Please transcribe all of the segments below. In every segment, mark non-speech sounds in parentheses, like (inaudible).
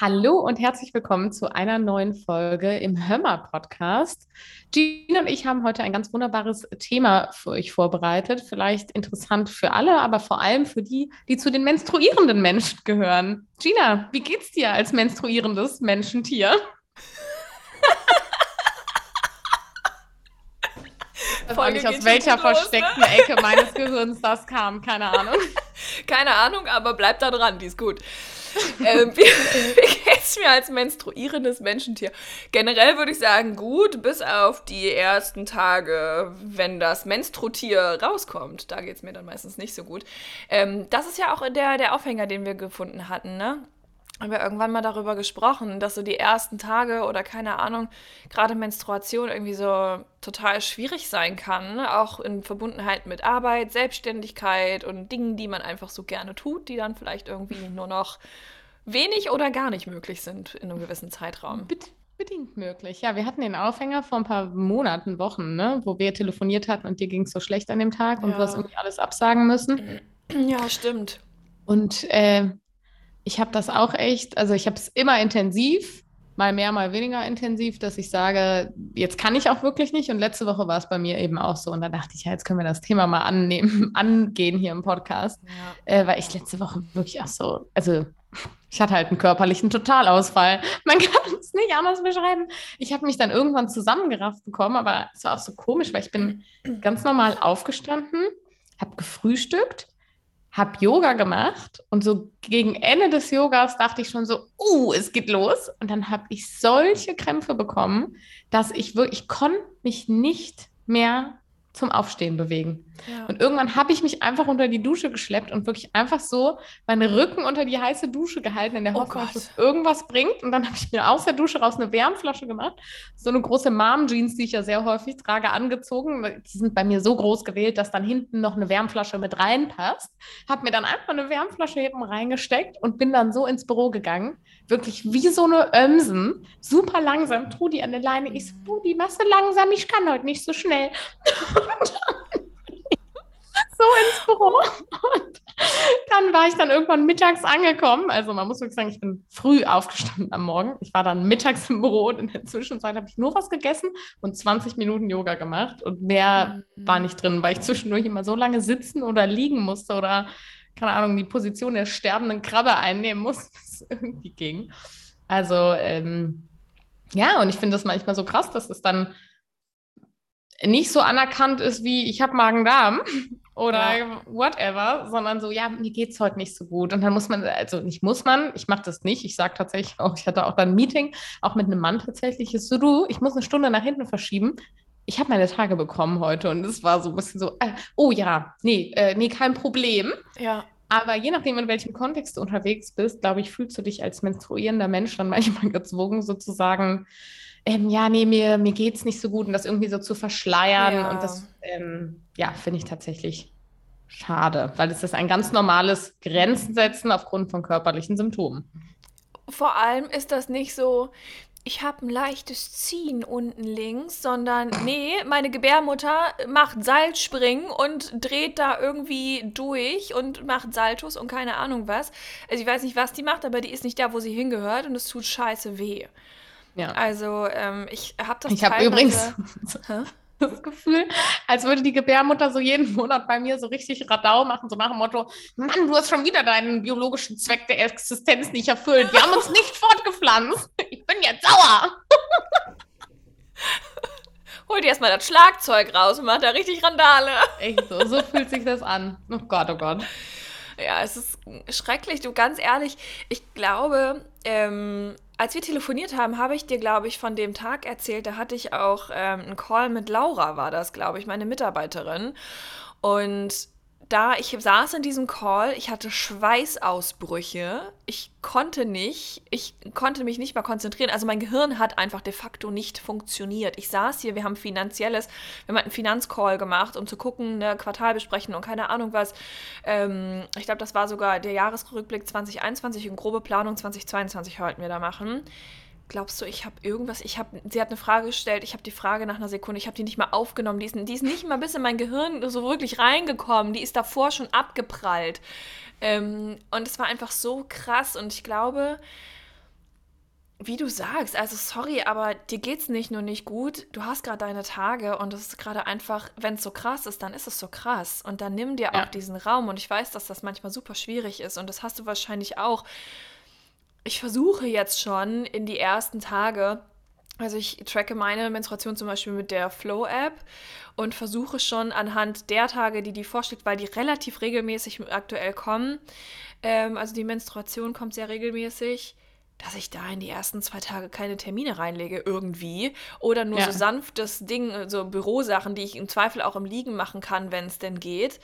Hallo und herzlich willkommen zu einer neuen Folge im Hömmer Podcast. Gina und ich haben heute ein ganz wunderbares Thema für euch vorbereitet. Vielleicht interessant für alle, aber vor allem für die, die zu den menstruierenden Menschen gehören. Gina, wie geht's dir als menstruierendes Menschentier? Ich weiß nicht, aus welcher los, ne? versteckten ne? Ecke meines Gehirns das kam, keine Ahnung. (laughs) Keine Ahnung, aber bleib da dran, die ist gut. (laughs) ähm, wie, wie geht's mir als menstruierendes Menschentier? Generell würde ich sagen, gut, bis auf die ersten Tage, wenn das Menstrutier rauskommt. Da geht's mir dann meistens nicht so gut. Ähm, das ist ja auch der, der Aufhänger, den wir gefunden hatten, ne? Haben wir irgendwann mal darüber gesprochen, dass so die ersten Tage oder keine Ahnung, gerade Menstruation irgendwie so total schwierig sein kann, ne? auch in Verbundenheit mit Arbeit, Selbstständigkeit und Dingen, die man einfach so gerne tut, die dann vielleicht irgendwie nur noch wenig oder gar nicht möglich sind in einem gewissen Zeitraum. bedingt möglich. Ja, wir hatten den Aufhänger vor ein paar Monaten, Wochen, ne? wo wir telefoniert hatten und dir ging es so schlecht an dem Tag und du hast irgendwie alles absagen müssen. Ja, stimmt. Und äh, ich habe das auch echt, also ich habe es immer intensiv, mal mehr, mal weniger intensiv, dass ich sage, jetzt kann ich auch wirklich nicht. Und letzte Woche war es bei mir eben auch so. Und da dachte ich, ja, jetzt können wir das Thema mal annehmen, (laughs) angehen hier im Podcast. Ja. Äh, weil ich letzte Woche wirklich auch so, also ich hatte halt einen körperlichen Totalausfall. (laughs) Man kann es nicht anders beschreiben. Ich habe mich dann irgendwann zusammengerafft bekommen, aber es war auch so komisch, weil ich bin ganz normal aufgestanden, habe gefrühstückt, habe Yoga gemacht und so gegen Ende des Yogas dachte ich schon so, uh, es geht los. Und dann habe ich solche Krämpfe bekommen, dass ich wirklich, ich konnte mich nicht mehr zum Aufstehen bewegen. Ja. Und irgendwann habe ich mich einfach unter die Dusche geschleppt und wirklich einfach so meinen Rücken unter die heiße Dusche gehalten, in der oh Hoffnung, dass es irgendwas bringt. Und dann habe ich mir aus der Dusche raus eine Wärmflasche gemacht, so eine große Mom-Jeans, die ich ja sehr häufig trage, angezogen. Die sind bei mir so groß gewählt, dass dann hinten noch eine Wärmflasche mit reinpasst. Habe mir dann einfach eine Wärmflasche hinten reingesteckt und bin dann so ins Büro gegangen. Wirklich wie so eine Ömsen, super langsam. Trudi an der Leine. Ich so, Trudi, machst du langsam? Ich kann heute nicht so schnell. (laughs) (laughs) so ins Büro. Und dann war ich dann irgendwann mittags angekommen. Also man muss wirklich sagen, ich bin früh aufgestanden am Morgen. Ich war dann mittags im Büro und in der Zwischenzeit habe ich nur was gegessen und 20 Minuten Yoga gemacht. Und mehr mhm. war nicht drin, weil ich zwischendurch immer so lange sitzen oder liegen musste oder, keine Ahnung, die Position der sterbenden Krabbe einnehmen musste, dass (laughs) es irgendwie ging. Also, ähm, ja, und ich finde das manchmal so krass, dass es dann nicht so anerkannt ist wie ich habe Magen-Darm (laughs) oder ja. whatever, sondern so, ja, mir geht es heute nicht so gut. Und dann muss man, also nicht muss man, ich mache das nicht. Ich sage tatsächlich auch, ich hatte auch dann ein Meeting, auch mit einem Mann tatsächlich, ist so, du, ich muss eine Stunde nach hinten verschieben. Ich habe meine Tage bekommen heute und es war so ein bisschen so, äh, oh ja, nee, äh, nee, kein Problem. Ja. Aber je nachdem, in welchem Kontext du unterwegs bist, glaube ich, fühlst du dich als menstruierender Mensch dann (laughs) manchmal gezwungen, sozusagen, ähm, ja, nee, mir, mir geht es nicht so gut und das irgendwie so zu verschleiern. Ja. Und das, ähm, ja, finde ich tatsächlich schade, weil es ist ein ganz normales Grenzen setzen aufgrund von körperlichen Symptomen. Vor allem ist das nicht so, ich habe ein leichtes Ziehen unten links, sondern nee, meine Gebärmutter macht Seilspringen und dreht da irgendwie durch und macht Saltos und keine Ahnung was. Also ich weiß nicht, was die macht, aber die ist nicht da, wo sie hingehört und es tut scheiße weh. Ja. Also ähm, ich habe das Ich habe übrigens (laughs) das Gefühl, als würde die Gebärmutter so jeden Monat bei mir so richtig Radau machen, so nach dem Motto, Mann, du hast schon wieder deinen biologischen Zweck der Existenz nicht erfüllt. Wir haben uns (laughs) nicht fortgepflanzt. Ich bin jetzt sauer. (laughs) Hol dir erstmal das Schlagzeug raus und mach da richtig Randale. Echt so, so fühlt sich das an. Oh Gott, oh Gott. Ja, es ist schrecklich. Du, ganz ehrlich, ich glaube, ähm, als wir telefoniert haben, habe ich dir, glaube ich, von dem Tag erzählt. Da hatte ich auch ähm, einen Call mit Laura, war das, glaube ich, meine Mitarbeiterin. Und da, ich saß in diesem Call, ich hatte Schweißausbrüche, ich konnte nicht, ich konnte mich nicht mal konzentrieren. Also mein Gehirn hat einfach de facto nicht funktioniert. Ich saß hier, wir haben finanzielles, wir haben einen Finanzcall gemacht, um zu gucken, eine Quartalbesprechung und keine Ahnung was. Ähm, ich glaube, das war sogar der Jahresrückblick 2021 und grobe Planung 2022 wollten wir da machen glaubst du, ich habe irgendwas, ich habe, sie hat eine Frage gestellt, ich habe die Frage nach einer Sekunde, ich habe die nicht mal aufgenommen, die ist, die ist nicht mal bis in mein Gehirn so wirklich reingekommen, die ist davor schon abgeprallt. Ähm, und es war einfach so krass und ich glaube, wie du sagst, also sorry, aber dir geht's nicht nur nicht gut, du hast gerade deine Tage und es ist gerade einfach, wenn es so krass ist, dann ist es so krass und dann nimm dir ja. auch diesen Raum und ich weiß, dass das manchmal super schwierig ist und das hast du wahrscheinlich auch. Ich versuche jetzt schon in die ersten Tage also ich tracke meine Menstruation zum Beispiel mit der Flow-App und versuche schon anhand der Tage, die die vorschlägt, weil die relativ regelmäßig aktuell kommen, ähm, also die Menstruation kommt sehr regelmäßig, dass ich da in die ersten zwei Tage keine Termine reinlege irgendwie oder nur ja. so sanftes Ding, so Bürosachen, die ich im Zweifel auch im Liegen machen kann, wenn es denn geht.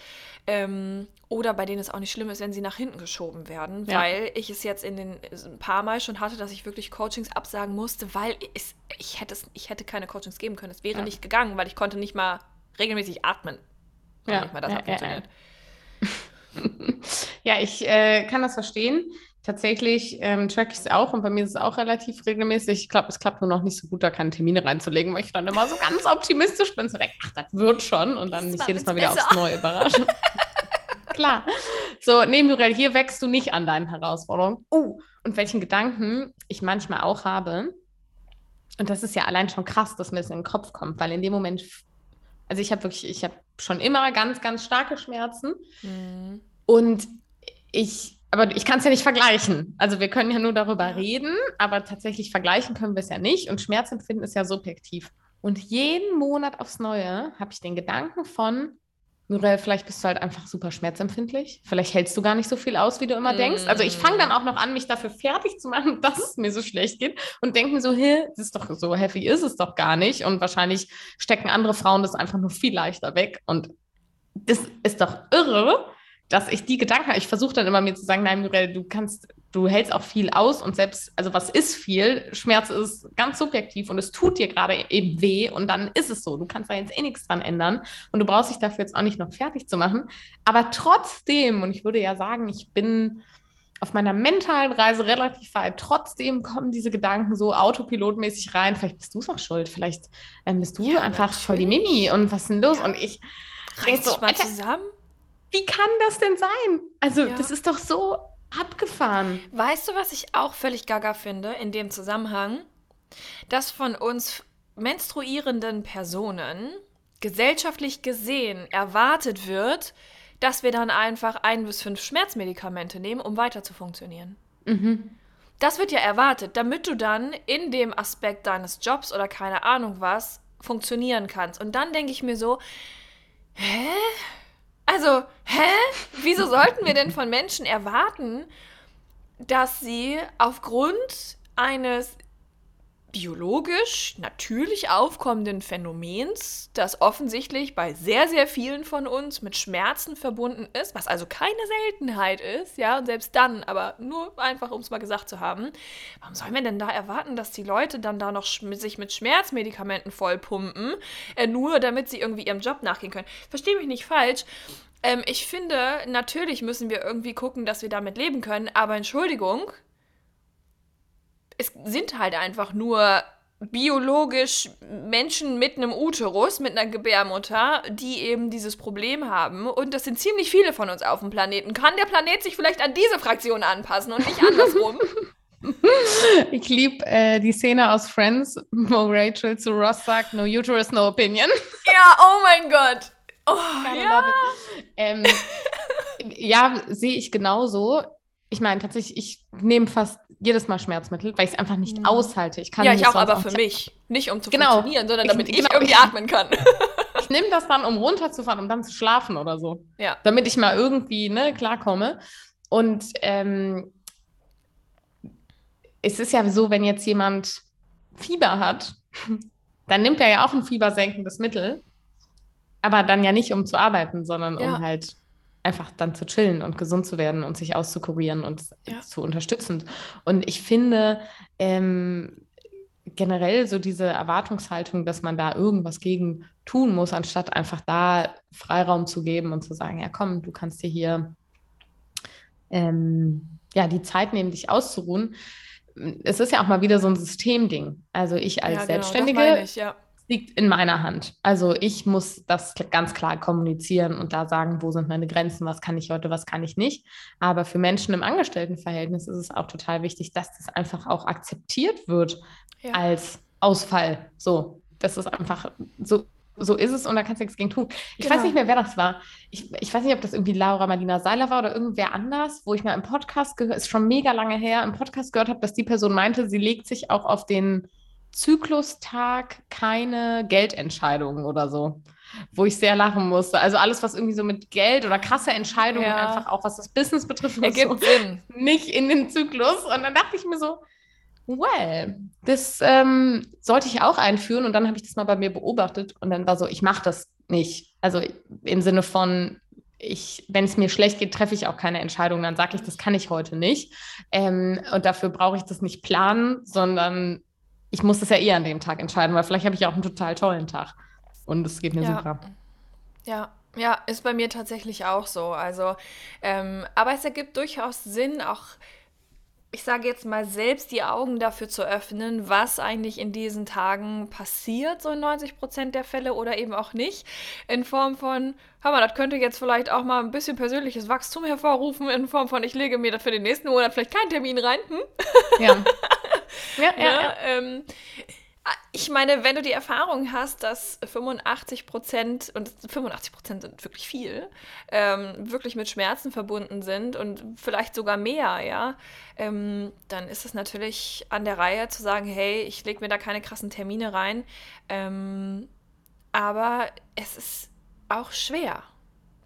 Ähm, oder bei denen es auch nicht schlimm ist, wenn sie nach hinten geschoben werden, ja. weil ich es jetzt in den ein paar Mal schon hatte, dass ich wirklich Coachings absagen musste, weil es, ich, hätte es, ich hätte keine Coachings geben können. Es wäre ja. nicht gegangen, weil ich konnte nicht mal regelmäßig atmen. Ja, nicht mal das ja, funktioniert. (laughs) Ja, ich äh, kann das verstehen. Tatsächlich ähm, track ich es auch und bei mir ist es auch relativ regelmäßig. Ich glaube, es klappt nur noch nicht so gut, da keine Termine reinzulegen, weil ich dann immer so ganz optimistisch bin. So, ach, das wird schon und dann mich jedes Mal wieder besser. aufs Neue überraschen. (laughs) Klar. So, nee, Muriel, hier wächst du nicht an deinen Herausforderungen. Oh, und welchen Gedanken ich manchmal auch habe. Und das ist ja allein schon krass, dass mir das in den Kopf kommt, weil in dem Moment, also ich habe wirklich, ich habe schon immer ganz, ganz starke Schmerzen. Mhm. Und ich aber ich kann es ja nicht vergleichen. Also wir können ja nur darüber reden, aber tatsächlich vergleichen können wir es ja nicht. Und Schmerzempfinden ist ja subjektiv. Und jeden Monat aufs Neue habe ich den Gedanken von, Muriel, vielleicht bist du halt einfach super schmerzempfindlich. Vielleicht hältst du gar nicht so viel aus, wie du immer mm. denkst. Also ich fange dann auch noch an, mich dafür fertig zu machen, (laughs) dass es mir so schlecht geht und denke mir so, hey, das ist doch so heavy ist es doch gar nicht. Und wahrscheinlich stecken andere Frauen das einfach nur viel leichter weg. Und das ist doch irre dass ich die Gedanken, ich versuche dann immer mir zu sagen, nein, Muriel, du kannst, du hältst auch viel aus und selbst, also was ist viel? Schmerz ist ganz subjektiv und es tut dir gerade eben weh und dann ist es so. Du kannst da jetzt eh nichts dran ändern und du brauchst dich dafür jetzt auch nicht noch fertig zu machen. Aber trotzdem, und ich würde ja sagen, ich bin auf meiner mentalen Reise relativ weit. Trotzdem kommen diese Gedanken so autopilotmäßig rein. Vielleicht bist du es auch schuld. Vielleicht ähm, bist du ja, einfach natürlich. voll die Mimi und was ist denn los? Ja. Und ich reiß so, mal zusammen. Wie kann das denn sein? Also, ja. das ist doch so abgefahren. Weißt du, was ich auch völlig gaga finde in dem Zusammenhang? Dass von uns menstruierenden Personen gesellschaftlich gesehen erwartet wird, dass wir dann einfach ein bis fünf Schmerzmedikamente nehmen, um weiter zu funktionieren. Mhm. Das wird ja erwartet, damit du dann in dem Aspekt deines Jobs oder keine Ahnung was funktionieren kannst. Und dann denke ich mir so, hä? Also, hä? Wieso sollten wir denn von Menschen erwarten, dass sie aufgrund eines biologisch natürlich aufkommenden Phänomens, das offensichtlich bei sehr, sehr vielen von uns mit Schmerzen verbunden ist, was also keine Seltenheit ist, ja, und selbst dann, aber nur einfach, um es mal gesagt zu haben, warum sollen wir denn da erwarten, dass die Leute dann da noch sich mit Schmerzmedikamenten vollpumpen, äh, nur damit sie irgendwie ihrem Job nachgehen können? Verstehe mich nicht falsch. Ähm, ich finde, natürlich müssen wir irgendwie gucken, dass wir damit leben können, aber Entschuldigung, es sind halt einfach nur biologisch Menschen mit einem Uterus, mit einer Gebärmutter, die eben dieses Problem haben. Und das sind ziemlich viele von uns auf dem Planeten. Kann der Planet sich vielleicht an diese Fraktion anpassen und nicht andersrum? (laughs) Ich liebe äh, die Szene aus Friends, wo Rachel zu Ross sagt, no uterus, no opinion. (laughs) Ja, oh mein Gott. Oh, ja. Ähm, ja, sehe ich genauso. Ich meine, tatsächlich, ich nehme fast jedes Mal Schmerzmittel, weil ich es einfach nicht mhm. aushalte. Ich kann ja, ich auch, aber für mich. Nicht um zu genau. funktionieren, sondern damit ich, ich genau, irgendwie ich, atmen kann. (laughs) ich nehme das dann, um runterzufahren, um dann zu schlafen oder so. Ja. Damit ich mal irgendwie ne, klarkomme. Und ähm, es ist ja so, wenn jetzt jemand Fieber hat, (laughs) dann nimmt er ja auch ein fiebersenkendes Mittel. Aber dann ja nicht, um zu arbeiten, sondern ja. um halt einfach dann zu chillen und gesund zu werden und sich auszukurieren und ja. zu unterstützen. Und ich finde ähm, generell so diese Erwartungshaltung, dass man da irgendwas gegen tun muss, anstatt einfach da Freiraum zu geben und zu sagen, ja komm, du kannst dir hier ähm, ja die Zeit nehmen, dich auszuruhen. Es ist ja auch mal wieder so ein Systemding. Also ich als ja, genau, Selbstständige ich, ja. Liegt in meiner Hand. Also ich muss das ganz klar kommunizieren und da sagen, wo sind meine Grenzen, was kann ich heute, was kann ich nicht. Aber für Menschen im Angestelltenverhältnis ist es auch total wichtig, dass das einfach auch akzeptiert wird ja. als Ausfall. So, das ist einfach so. So ist es und da kannst du nichts gegen tun. Ich genau. weiß nicht mehr, wer das war. Ich, ich weiß nicht, ob das irgendwie Laura Marlina Seiler war oder irgendwer anders, wo ich mal im Podcast gehört, ist schon mega lange her, im Podcast gehört habe, dass die Person meinte, sie legt sich auch auf den Zyklustag keine Geldentscheidungen oder so, wo ich sehr lachen musste. Also alles, was irgendwie so mit Geld oder krasse Entscheidungen, ja. einfach auch was das Business betrifft, ergibt so, Sinn. (laughs) Nicht in den Zyklus. Und dann dachte ich mir so, well, das ähm, sollte ich auch einführen. Und dann habe ich das mal bei mir beobachtet und dann war so, ich mache das nicht. Also im Sinne von, ich, wenn es mir schlecht geht, treffe ich auch keine Entscheidung. Dann sage ich, das kann ich heute nicht. Ähm, und dafür brauche ich das nicht planen, sondern ich muss das ja eh an dem Tag entscheiden, weil vielleicht habe ich auch einen total tollen Tag. Und es geht mir ja. super. Ja, ja, ist bei mir tatsächlich auch so. Also, ähm, aber es ergibt durchaus Sinn, auch ich sage jetzt mal, selbst die Augen dafür zu öffnen, was eigentlich in diesen Tagen passiert, so in 90 Prozent der Fälle oder eben auch nicht. In Form von, hör mal, das könnte jetzt vielleicht auch mal ein bisschen persönliches Wachstum hervorrufen, in Form von, ich lege mir da für den nächsten Monat vielleicht keinen Termin rein. Hm? Ja. (laughs) ja, ja, ja. Ähm, ich meine, wenn du die Erfahrung hast, dass 85 Prozent, und 85 Prozent sind wirklich viel, ähm, wirklich mit Schmerzen verbunden sind und vielleicht sogar mehr, ja, ähm, dann ist es natürlich an der Reihe zu sagen, hey, ich lege mir da keine krassen Termine rein. Ähm, aber es ist auch schwer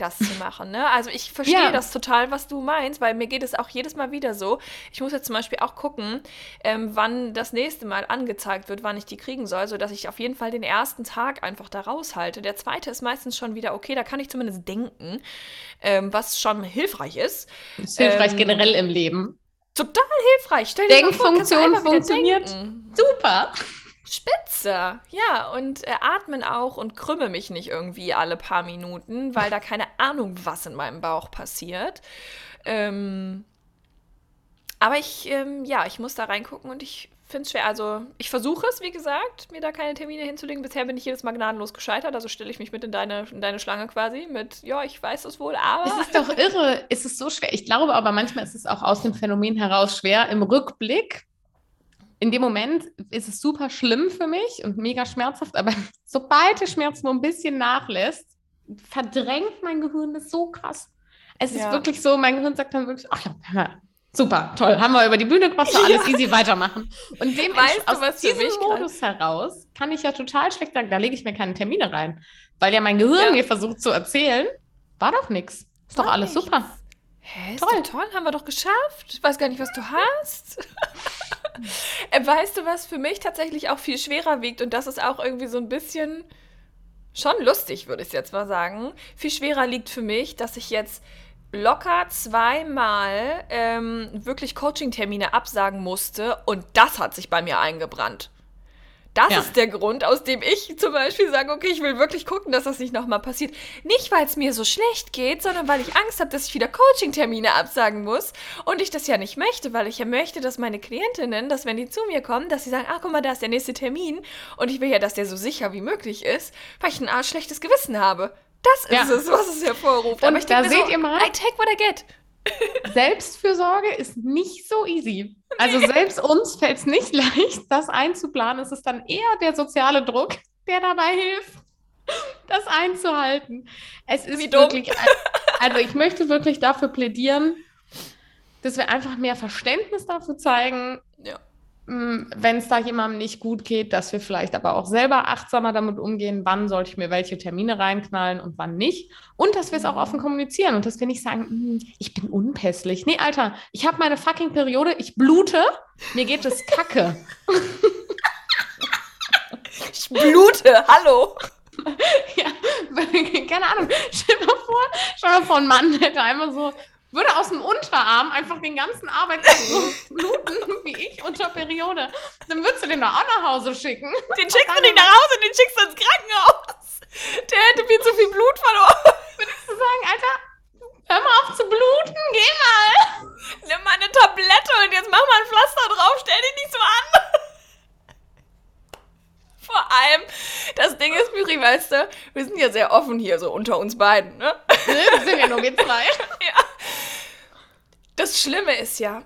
das zu machen. Ne? Also ich verstehe ja. das total, was du meinst, weil mir geht es auch jedes Mal wieder so. Ich muss jetzt zum Beispiel auch gucken, ähm, wann das nächste Mal angezeigt wird, wann ich die kriegen soll, sodass ich auf jeden Fall den ersten Tag einfach da raushalte. Der zweite ist meistens schon wieder okay, da kann ich zumindest denken, ähm, was schon hilfreich ist. Das ist hilfreich ähm, generell im Leben. Total hilfreich. Stell dir Denkfunktion funktioniert. Super. Spitze, ja, und äh, atmen auch und krümme mich nicht irgendwie alle paar Minuten, weil da keine (laughs) Ahnung, was in meinem Bauch passiert. Ähm, aber ich, ähm, ja, ich muss da reingucken und ich finde es schwer. Also, ich versuche es, wie gesagt, mir da keine Termine hinzulegen. Bisher bin ich jedes Mal gnadenlos gescheitert. Also stelle ich mich mit in deine, in deine Schlange quasi mit, ja, ich weiß es wohl, aber. Es ist doch irre. Es ist so schwer. Ich glaube aber manchmal ist es auch aus dem Phänomen heraus schwer, im Rückblick in dem Moment ist es super schlimm für mich und mega schmerzhaft, aber (laughs) sobald der Schmerz nur ein bisschen nachlässt, verdrängt mein Gehirn das so krass. Es ja. ist wirklich so, mein Gehirn sagt dann wirklich, ach ja, super, toll, haben wir über die Bühne gebracht, so alles (laughs) ja. easy weitermachen. Und dem weißt aus du, was diesem Modus kann? heraus kann ich ja total schlecht sagen, da lege ich mir keine Termine rein, weil ja mein Gehirn ja. mir versucht zu erzählen, war doch nichts, ist doch alles nichts. super. Hä, ist toll. toll, haben wir doch geschafft. Ich weiß gar nicht, was du hast. (laughs) (laughs) Äh, weißt du, was für mich tatsächlich auch viel schwerer wiegt und das ist auch irgendwie so ein bisschen schon lustig, würde ich jetzt mal sagen. Viel schwerer liegt für mich, dass ich jetzt locker zweimal ähm, wirklich Coaching-Termine absagen musste und das hat sich bei mir eingebrannt. Das ja. ist der Grund, aus dem ich zum Beispiel sage, okay, ich will wirklich gucken, dass das nicht nochmal passiert. Nicht, weil es mir so schlecht geht, sondern weil ich Angst habe, dass ich wieder Coaching-Termine absagen muss und ich das ja nicht möchte, weil ich ja möchte, dass meine Klientinnen, dass wenn die zu mir kommen, dass sie sagen, ach guck mal, da ist der nächste Termin und ich will ja, dass der so sicher wie möglich ist, weil ich ein Art schlechtes Gewissen habe. Das ist ja. es, was es hervorruft. Und Aber ich da seht so, ihr mal, I take what I get. Selbstfürsorge ist nicht so easy. Also selbst uns fällt es nicht (laughs) leicht, das einzuplanen. Es ist dann eher der soziale Druck, der dabei hilft, das einzuhalten. Es ist Wie wirklich, also ich möchte wirklich dafür plädieren, dass wir einfach mehr Verständnis dafür zeigen, ja. Mm, wenn es da jemandem nicht gut geht, dass wir vielleicht aber auch selber achtsamer damit umgehen, wann sollte ich mir welche Termine reinknallen und wann nicht. Und dass wir es auch offen kommunizieren und dass wir nicht sagen, mm, ich bin unpässlich. Nee, Alter, ich habe meine fucking Periode, ich blute, mir geht es kacke. (laughs) ich blute, hallo. (laughs) ja, (laughs) keine Ahnung. Stell dir mal vor, stell dir mal vor, ein Mann hätte einmal so würde aus dem Unterarm einfach den ganzen Arbeitstag so bluten (laughs) wie ich unter Periode. Dann würdest du den doch auch nach Hause schicken. Den schickst du nicht nach Hause, den schickst du ins Krankenhaus. Der hätte viel zu viel Blut verloren. Würdest du sagen, Alter, hör mal auf zu bluten, geh mal. Nimm mal eine Tablette und jetzt mach mal ein Pflaster drauf, stell dich nicht so an. Vor allem, das Ding ist, Miri, weißt du, wir sind ja sehr offen hier, so unter uns beiden, ne? Wir sind ja nur wir zwei. (laughs) ja. Das Schlimme ist ja,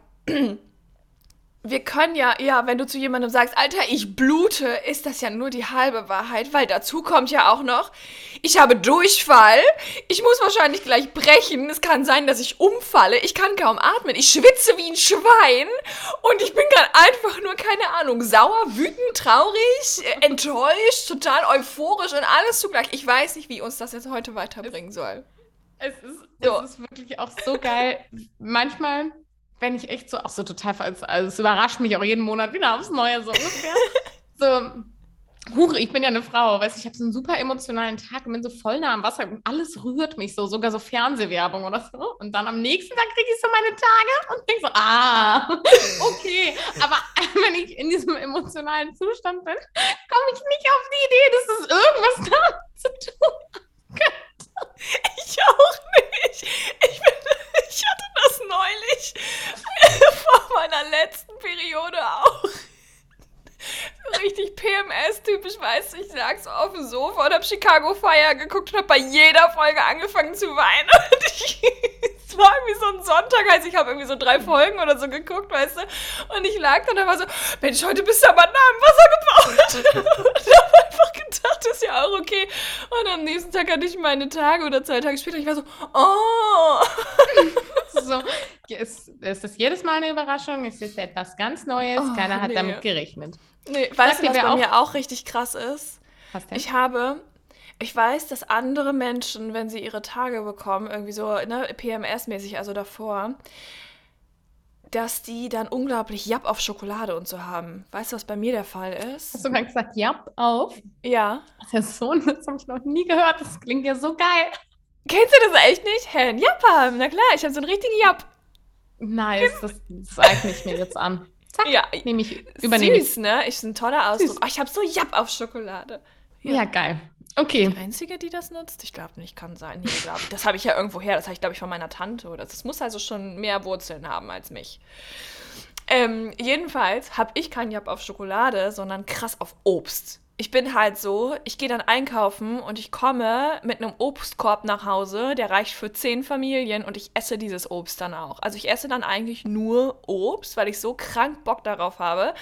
wir können ja, ja, wenn du zu jemandem sagst, Alter, ich blute, ist das ja nur die halbe Wahrheit, weil dazu kommt ja auch noch, ich habe Durchfall, ich muss wahrscheinlich gleich brechen, es kann sein, dass ich umfalle, ich kann kaum atmen, ich schwitze wie ein Schwein und ich bin gerade einfach nur, keine Ahnung, sauer, wütend, traurig, äh, enttäuscht, total euphorisch und alles zugleich. Ich weiß nicht, wie uns das jetzt heute weiterbringen soll. Es ist, so. es ist wirklich auch so geil. Manchmal wenn ich echt so, auch so total, also es überrascht mich auch jeden Monat wieder aufs Neue so ungefähr. (laughs) so, Huch, ich bin ja eine Frau, weißt du, ich habe so einen super emotionalen Tag und bin so voll nah am Wasser und alles rührt mich so, sogar so Fernsehwerbung oder so. Und dann am nächsten Tag kriege ich so meine Tage und denke so, ah, (laughs) okay. Aber (laughs) wenn ich in diesem emotionalen Zustand bin, komme ich nicht auf die Idee, dass es irgendwas da zu tun könnte. Ich auch nicht. Ich bin ich hatte das neulich (laughs) vor meiner letzten Periode auch. Richtig PMS-typisch, weißt du, ich lag so auf dem Sofa und hab Chicago Fire geguckt und hab bei jeder Folge angefangen zu weinen. (laughs) Und ich, es war irgendwie so ein Sonntag, also ich habe irgendwie so drei Folgen oder so geguckt, weißt du. Und ich lag dann und war so, Mensch, heute bist du aber nah im Wasser gebaut. (laughs) und hab einfach gedacht, (laughs) das ist ja auch okay. Und am nächsten Tag hatte ich meine Tage oder zwei Tage später, ich war so, oh. (laughs) so, ist, ist das jedes Mal eine Überraschung? Ist das etwas ganz Neues? Oh, Keiner hat nee. damit gerechnet. Nee, weißt du, was bei auch? mir auch richtig krass ist? Was denn? Ich habe, ich weiß, dass andere Menschen, wenn sie ihre Tage bekommen, irgendwie so ne, PMS-mäßig, also davor, dass die dann unglaublich Japp auf Schokolade und so haben. Weißt du, was bei mir der Fall ist? Hast du gerade gesagt Japp auf? Ja. Das ist ja so, das habe ich noch nie gehört. Das klingt ja so geil. Kennst du das echt nicht? Hä, ein Japp haben? Na klar, ich habe so einen richtigen Japp. Nice, das, das eigne ich mir jetzt an. Zack, ja, nehme ich, übernehme Süß, ne? Ist ein toller Ausdruck. Oh, ich habe so Japp auf Schokolade. Ja. ja, geil. Okay. Die einzige, die das nutzt? Ich glaube nicht, kann sein. Nee, glaub, das habe ich ja irgendwo her. Das habe ich, glaube ich, von meiner Tante. Oder das muss also schon mehr Wurzeln haben als mich. Ähm, jedenfalls habe ich keinen Japp auf Schokolade, sondern krass auf Obst ich bin halt so, ich gehe dann einkaufen und ich komme mit einem Obstkorb nach Hause, der reicht für zehn Familien und ich esse dieses Obst dann auch. Also ich esse dann eigentlich nur Obst, weil ich so krank Bock darauf habe.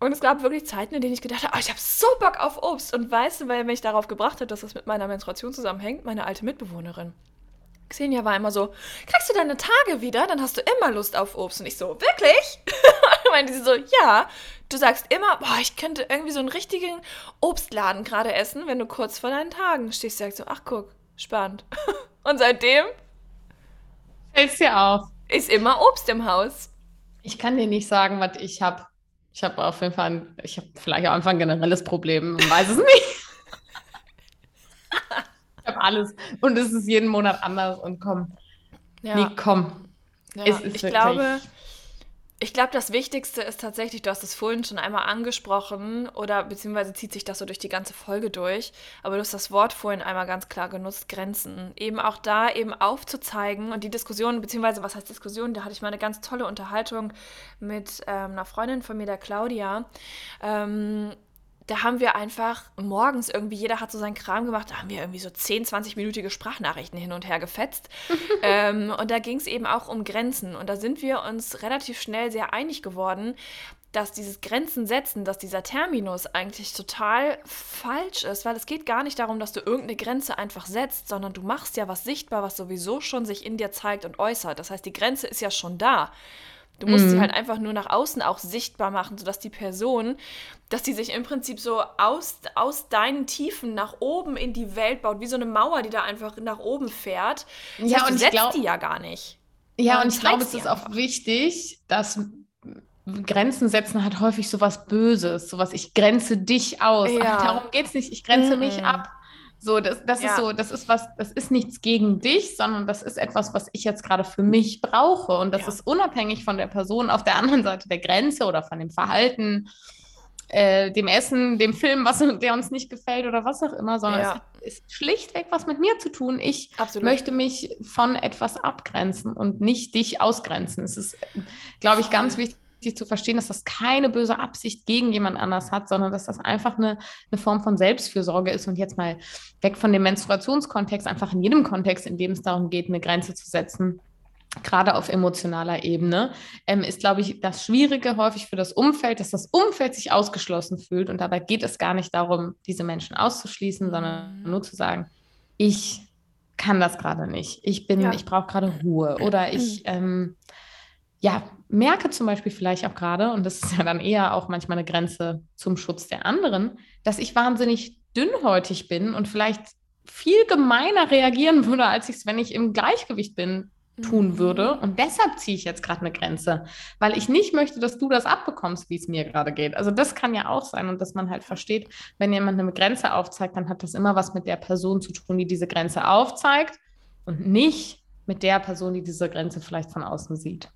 Und es gab wirklich Zeiten, in denen ich gedacht habe, oh, ich habe so Bock auf Obst. Und weißt du, weil mich darauf gebracht hat, dass das mit meiner Menstruation zusammenhängt, meine alte Mitbewohnerin. Xenia war immer so, kriegst du deine Tage wieder, dann hast du immer Lust auf Obst. Und ich so, wirklich? (laughs) und meinte sie so, ja, du sagst immer, boah, ich könnte irgendwie so einen richtigen Obstladen gerade essen, wenn du kurz vor deinen Tagen stehst. Sagst so, ach guck, spannend. (laughs) und seitdem fällt dir auf. Ist immer Obst im Haus. Ich kann dir nicht sagen, was ich habe. Ich habe auf jeden Fall, ein, ich habe vielleicht auch einfach ein generelles Problem, man weiß es nicht (laughs) habe alles. Und es ist jeden Monat anders und komm. Ja. Nee, komm. Ja, ich wirklich... glaube, ich glaube, das Wichtigste ist tatsächlich, du hast es vorhin schon einmal angesprochen oder beziehungsweise zieht sich das so durch die ganze Folge durch, aber du hast das Wort vorhin einmal ganz klar genutzt, Grenzen. Eben auch da eben aufzuzeigen und die Diskussion, beziehungsweise was heißt Diskussion, da hatte ich mal eine ganz tolle Unterhaltung mit ähm, einer Freundin von mir, der Claudia. Ähm, da haben wir einfach morgens irgendwie, jeder hat so seinen Kram gemacht, da haben wir irgendwie so 10, 20-minütige Sprachnachrichten hin und her gefetzt. (laughs) ähm, und da ging es eben auch um Grenzen. Und da sind wir uns relativ schnell sehr einig geworden, dass dieses Grenzen setzen, dass dieser Terminus eigentlich total falsch ist, weil es geht gar nicht darum, dass du irgendeine Grenze einfach setzt, sondern du machst ja was sichtbar, was sowieso schon sich in dir zeigt und äußert. Das heißt, die Grenze ist ja schon da. Du musst mhm. sie halt einfach nur nach außen auch sichtbar machen, sodass die Person, dass die sich im Prinzip so aus, aus deinen Tiefen nach oben in die Welt baut, wie so eine Mauer, die da einfach nach oben fährt. Das ja, heißt, und ich glaube die ja gar nicht. Ja, und ich glaube, es ist auch wichtig, dass Grenzen setzen hat häufig so was Böses, sowas, ich grenze dich aus. Ja. Ach, darum geht es nicht, ich grenze mhm. mich ab. So, das, das ja. ist so, das ist was, das ist nichts gegen dich, sondern das ist etwas, was ich jetzt gerade für mich brauche. Und das ja. ist unabhängig von der Person auf der (laughs) anderen Seite der Grenze oder von dem Verhalten, äh, dem Essen, dem Film, was der uns nicht gefällt oder was auch immer, sondern ja. es ist schlichtweg was mit mir zu tun. Ich Absolut. möchte mich von etwas abgrenzen und nicht dich ausgrenzen. Es ist, glaube ich, ganz wichtig zu verstehen, dass das keine böse Absicht gegen jemand anders hat, sondern dass das einfach eine, eine Form von Selbstfürsorge ist. Und jetzt mal weg von dem Menstruationskontext, einfach in jedem Kontext, in dem es darum geht, eine Grenze zu setzen, gerade auf emotionaler Ebene, ähm, ist, glaube ich, das Schwierige häufig für das Umfeld, dass das Umfeld sich ausgeschlossen fühlt. Und dabei geht es gar nicht darum, diese Menschen auszuschließen, sondern mhm. nur zu sagen, ich kann das gerade nicht. Ich bin, ja. ich brauche gerade Ruhe. Oder ich, ähm, ja, merke zum Beispiel vielleicht auch gerade, und das ist ja dann eher auch manchmal eine Grenze zum Schutz der anderen, dass ich wahnsinnig dünnhäutig bin und vielleicht viel gemeiner reagieren würde, als ich es, wenn ich im Gleichgewicht bin, tun mhm. würde. Und deshalb ziehe ich jetzt gerade eine Grenze, weil ich nicht möchte, dass du das abbekommst, wie es mir gerade geht. Also das kann ja auch sein und dass man halt versteht, wenn jemand eine Grenze aufzeigt, dann hat das immer was mit der Person zu tun, die diese Grenze aufzeigt und nicht mit der Person, die diese Grenze vielleicht von außen sieht.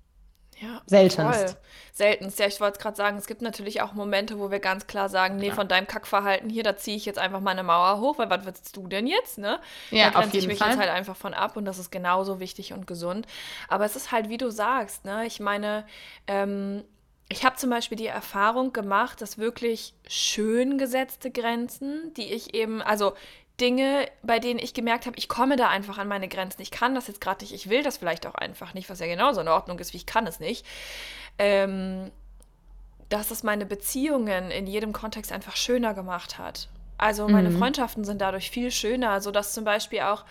Ja, seltenst. Voll. Seltenst. Ja, ich wollte gerade sagen, es gibt natürlich auch Momente, wo wir ganz klar sagen, nee, ja. von deinem Kackverhalten hier, da ziehe ich jetzt einfach meine Mauer hoch, weil was willst du denn jetzt, ne? Ja, da auf jeden ich mich Fall. jetzt halt einfach von ab und das ist genauso wichtig und gesund. Aber es ist halt, wie du sagst, ne? Ich meine, ähm, ich habe zum Beispiel die Erfahrung gemacht, dass wirklich schön gesetzte Grenzen, die ich eben, also Dinge, bei denen ich gemerkt habe, ich komme da einfach an meine Grenzen. Ich kann das jetzt gerade nicht, ich will das vielleicht auch einfach nicht, was ja genauso in Ordnung ist, wie ich kann es nicht. Ähm, dass es meine Beziehungen in jedem Kontext einfach schöner gemacht hat. Also meine mhm. Freundschaften sind dadurch viel schöner, sodass zum Beispiel auch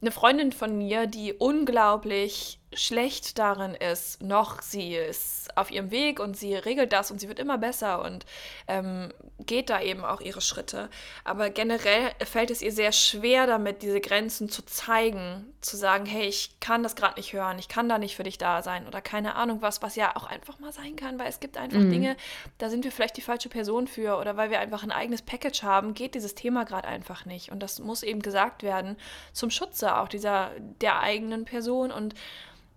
eine Freundin von mir, die unglaublich schlecht darin ist, noch sie ist auf ihrem Weg und sie regelt das und sie wird immer besser und ähm, geht da eben auch ihre Schritte. Aber generell fällt es ihr sehr schwer damit, diese Grenzen zu zeigen, zu sagen, hey, ich kann das gerade nicht hören, ich kann da nicht für dich da sein oder keine Ahnung was, was ja auch einfach mal sein kann, weil es gibt einfach mhm. Dinge, da sind wir vielleicht die falsche Person für oder weil wir einfach ein eigenes Package haben, geht dieses Thema gerade einfach nicht und das muss eben gesagt werden zum Schutze auch dieser der eigenen Person und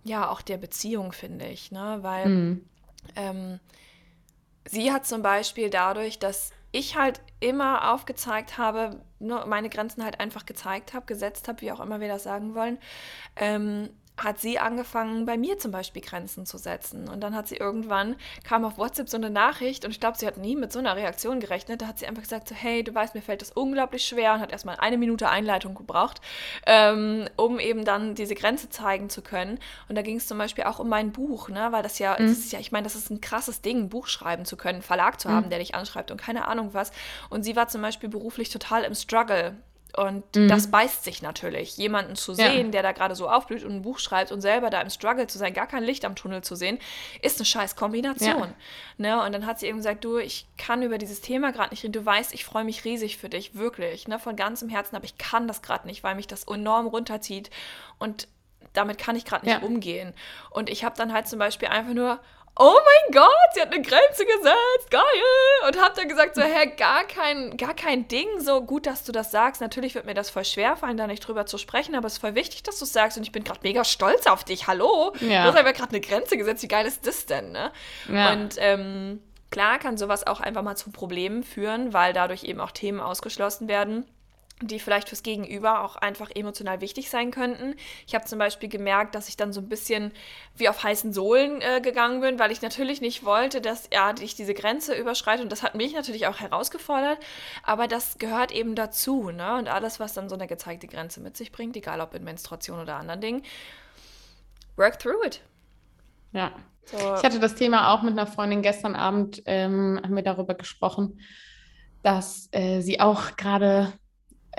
ja, auch der Beziehung, finde ich, ne? Weil mhm. ähm, sie hat zum Beispiel dadurch, dass ich halt immer aufgezeigt habe, nur meine Grenzen halt einfach gezeigt habe, gesetzt habe, wie auch immer wir das sagen wollen, ähm, hat sie angefangen, bei mir zum Beispiel Grenzen zu setzen. Und dann hat sie irgendwann, kam auf WhatsApp so eine Nachricht und ich glaube, sie hat nie mit so einer Reaktion gerechnet. Da hat sie einfach gesagt, so, hey, du weißt, mir fällt das unglaublich schwer und hat erstmal eine Minute Einleitung gebraucht, ähm, um eben dann diese Grenze zeigen zu können. Und da ging es zum Beispiel auch um mein Buch, ne? weil das ja, mhm. das ist ja, ich meine, das ist ein krasses Ding, ein Buch schreiben zu können, einen Verlag zu haben, mhm. der dich anschreibt und keine Ahnung was. Und sie war zum Beispiel beruflich total im Struggle und mhm. das beißt sich natürlich. Jemanden zu sehen, ja. der da gerade so aufblüht und ein Buch schreibt und selber da im Struggle zu sein, gar kein Licht am Tunnel zu sehen, ist eine scheiß Kombination. Ja. Ne? Und dann hat sie eben gesagt, du, ich kann über dieses Thema gerade nicht reden. Du weißt, ich freue mich riesig für dich, wirklich, ne? von ganzem Herzen, aber ich kann das gerade nicht, weil mich das enorm runterzieht. Und damit kann ich gerade nicht ja. umgehen. Und ich habe dann halt zum Beispiel einfach nur oh mein Gott, sie hat eine Grenze gesetzt, geil. Und hab dann gesagt so, hä, gar kein, gar kein Ding, so gut, dass du das sagst. Natürlich wird mir das voll schwer fallen, da nicht drüber zu sprechen, aber es ist voll wichtig, dass du es sagst und ich bin gerade mega stolz auf dich. Hallo? Ja. Du hast aber gerade eine Grenze gesetzt, wie geil ist das denn, ne? Ja. Und, ähm, Klar kann sowas auch einfach mal zu Problemen führen, weil dadurch eben auch Themen ausgeschlossen werden die vielleicht fürs Gegenüber auch einfach emotional wichtig sein könnten. Ich habe zum Beispiel gemerkt, dass ich dann so ein bisschen wie auf heißen Sohlen äh, gegangen bin, weil ich natürlich nicht wollte, dass ja, ich diese Grenze überschreite. Und das hat mich natürlich auch herausgefordert. Aber das gehört eben dazu. Ne? Und alles, was dann so eine gezeigte Grenze mit sich bringt, egal ob in Menstruation oder anderen Dingen, work through it. Ja. So. Ich hatte das Thema auch mit einer Freundin gestern Abend, ähm, haben wir darüber gesprochen, dass äh, sie auch gerade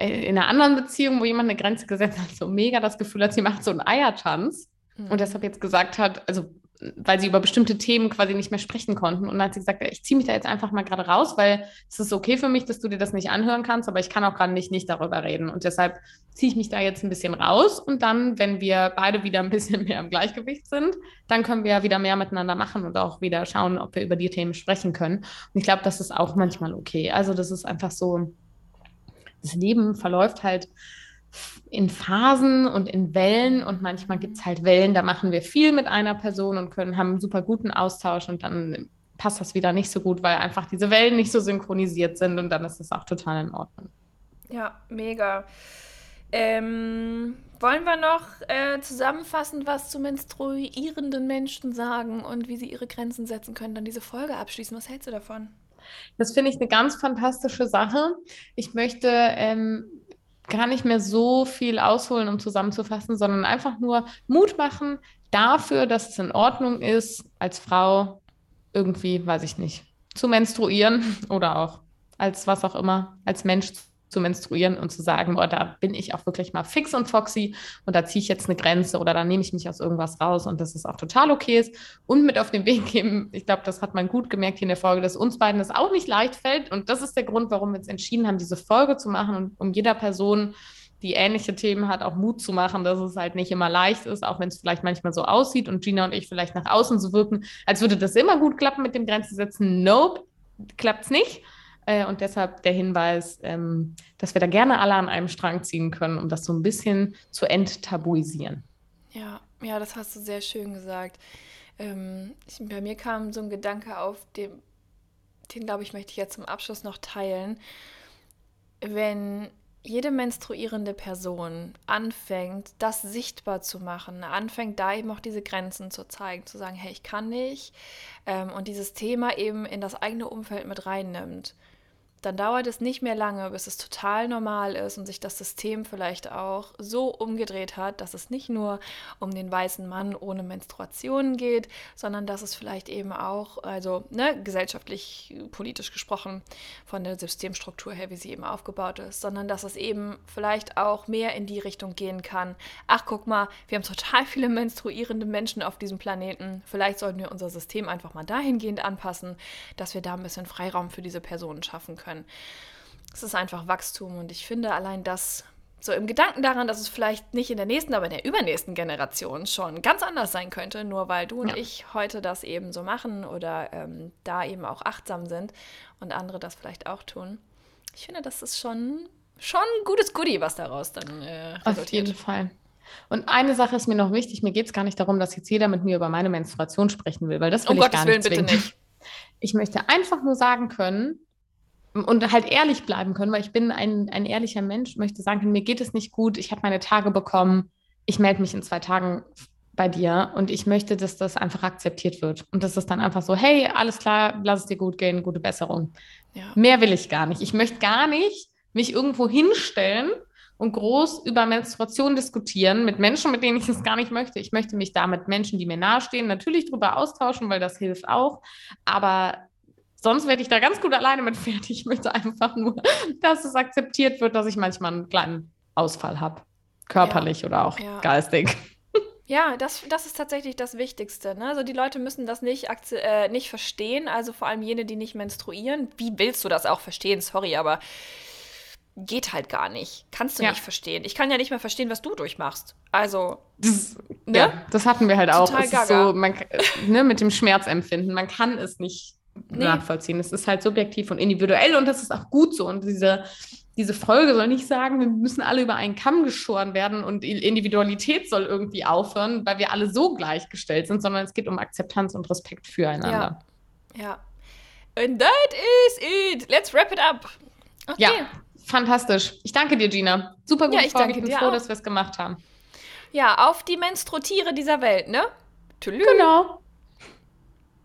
in einer anderen Beziehung, wo jemand eine Grenze gesetzt hat, so mega das Gefühl hat, sie macht so einen Eiertanz mhm. und deshalb jetzt gesagt hat, also weil sie über bestimmte Themen quasi nicht mehr sprechen konnten. Und dann hat sie gesagt, ich ziehe mich da jetzt einfach mal gerade raus, weil es ist okay für mich, dass du dir das nicht anhören kannst, aber ich kann auch gerade nicht, nicht darüber reden. Und deshalb ziehe ich mich da jetzt ein bisschen raus. Und dann, wenn wir beide wieder ein bisschen (laughs) mehr im Gleichgewicht sind, dann können wir wieder mehr miteinander machen und auch wieder schauen, ob wir über die Themen sprechen können. Und ich glaube, das ist auch manchmal okay. Also das ist einfach so, das Leben verläuft halt in Phasen und in Wellen und manchmal gibt es halt Wellen, da machen wir viel mit einer Person und können haben einen super guten Austausch und dann passt das wieder nicht so gut, weil einfach diese Wellen nicht so synchronisiert sind und dann ist das auch total in Ordnung. Ja, mega. Ähm, wollen wir noch äh, zusammenfassend was zu menstruierenden Menschen sagen und wie sie ihre Grenzen setzen können, dann diese Folge abschließen? Was hältst du davon? Das finde ich eine ganz fantastische Sache. Ich möchte ähm, gar nicht mehr so viel ausholen, um zusammenzufassen, sondern einfach nur Mut machen dafür, dass es in Ordnung ist, als Frau irgendwie, weiß ich nicht, zu menstruieren (laughs) oder auch als was auch immer, als Mensch zu menstruieren und zu sagen, boah, da bin ich auch wirklich mal fix und foxy und da ziehe ich jetzt eine Grenze oder da nehme ich mich aus irgendwas raus und dass es auch total okay ist und mit auf den Weg geben, ich glaube, das hat man gut gemerkt hier in der Folge, dass uns beiden das auch nicht leicht fällt und das ist der Grund, warum wir uns entschieden haben, diese Folge zu machen und um jeder Person die ähnliche Themen hat, auch Mut zu machen, dass es halt nicht immer leicht ist, auch wenn es vielleicht manchmal so aussieht und Gina und ich vielleicht nach außen so wirken, als würde das immer gut klappen mit dem Grenzen setzen. Nope, klappt es nicht. Äh, und deshalb der Hinweis, ähm, dass wir da gerne alle an einem Strang ziehen können, um das so ein bisschen zu enttabuisieren. Ja, ja, das hast du sehr schön gesagt. Ähm, ich, bei mir kam so ein Gedanke auf, dem, den glaube ich, möchte ich jetzt zum Abschluss noch teilen. Wenn jede menstruierende Person anfängt, das sichtbar zu machen, anfängt da eben auch diese Grenzen zu zeigen, zu sagen, hey, ich kann nicht, ähm, und dieses Thema eben in das eigene Umfeld mit reinnimmt, dann dauert es nicht mehr lange, bis es total normal ist und sich das System vielleicht auch so umgedreht hat, dass es nicht nur um den weißen Mann ohne Menstruation geht, sondern dass es vielleicht eben auch, also ne, gesellschaftlich, politisch gesprochen, von der Systemstruktur her, wie sie eben aufgebaut ist, sondern dass es eben vielleicht auch mehr in die Richtung gehen kann. Ach, guck mal, wir haben total viele menstruierende Menschen auf diesem Planeten. Vielleicht sollten wir unser System einfach mal dahingehend anpassen, dass wir da ein bisschen Freiraum für diese Personen schaffen können können. Es ist einfach Wachstum und ich finde allein das so im Gedanken daran, dass es vielleicht nicht in der nächsten, aber in der übernächsten Generation schon ganz anders sein könnte, nur weil du und ja. ich heute das eben so machen oder ähm, da eben auch achtsam sind und andere das vielleicht auch tun. Ich finde, das ist schon, schon ein gutes Goodie, was daraus dann äh, resultiert. Auf jeden Fall. Und eine Sache ist mir noch wichtig, mir geht es gar nicht darum, dass jetzt jeder mit mir über meine Menstruation sprechen will, weil das will um ich Gottes gar nicht Willen, bitte nicht. Ich möchte einfach nur sagen können, und halt ehrlich bleiben können, weil ich bin ein, ein ehrlicher Mensch, möchte sagen, mir geht es nicht gut, ich habe meine Tage bekommen, ich melde mich in zwei Tagen bei dir und ich möchte, dass das einfach akzeptiert wird und dass es dann einfach so, hey, alles klar, lass es dir gut gehen, gute Besserung. Ja. Mehr will ich gar nicht. Ich möchte gar nicht mich irgendwo hinstellen und groß über Menstruation diskutieren mit Menschen, mit denen ich es gar nicht möchte. Ich möchte mich da mit Menschen, die mir nahestehen, natürlich drüber austauschen, weil das hilft auch. Aber Sonst werde ich da ganz gut alleine mit fertig. Ich möchte einfach nur, dass es akzeptiert wird, dass ich manchmal einen kleinen Ausfall habe. Körperlich ja. oder auch ja. geistig. Ja, das, das ist tatsächlich das Wichtigste. Ne? Also die Leute müssen das nicht, äh, nicht verstehen, also vor allem jene, die nicht menstruieren. Wie willst du das auch verstehen? Sorry, aber geht halt gar nicht. Kannst du ja. nicht verstehen. Ich kann ja nicht mehr verstehen, was du durchmachst. Also, das, ne? Ja, das hatten wir halt auch. Total es ist so, man, ne, mit dem Schmerzempfinden. Man kann es nicht nee. nachvollziehen. Es ist halt subjektiv und individuell und das ist auch gut so. Und diese, diese Folge soll nicht sagen, wir müssen alle über einen Kamm geschoren werden und Individualität soll irgendwie aufhören, weil wir alle so gleichgestellt sind, sondern es geht um Akzeptanz und Respekt füreinander. Ja. ja. And that is it. Let's wrap it up. Okay. Ja, fantastisch. Ich danke dir, Gina. Super gute ja, Folge. Ich bin froh, auch. dass wir es gemacht haben. Ja, auf die Menstrutiere dieser Welt, ne? Tschüss. Genau.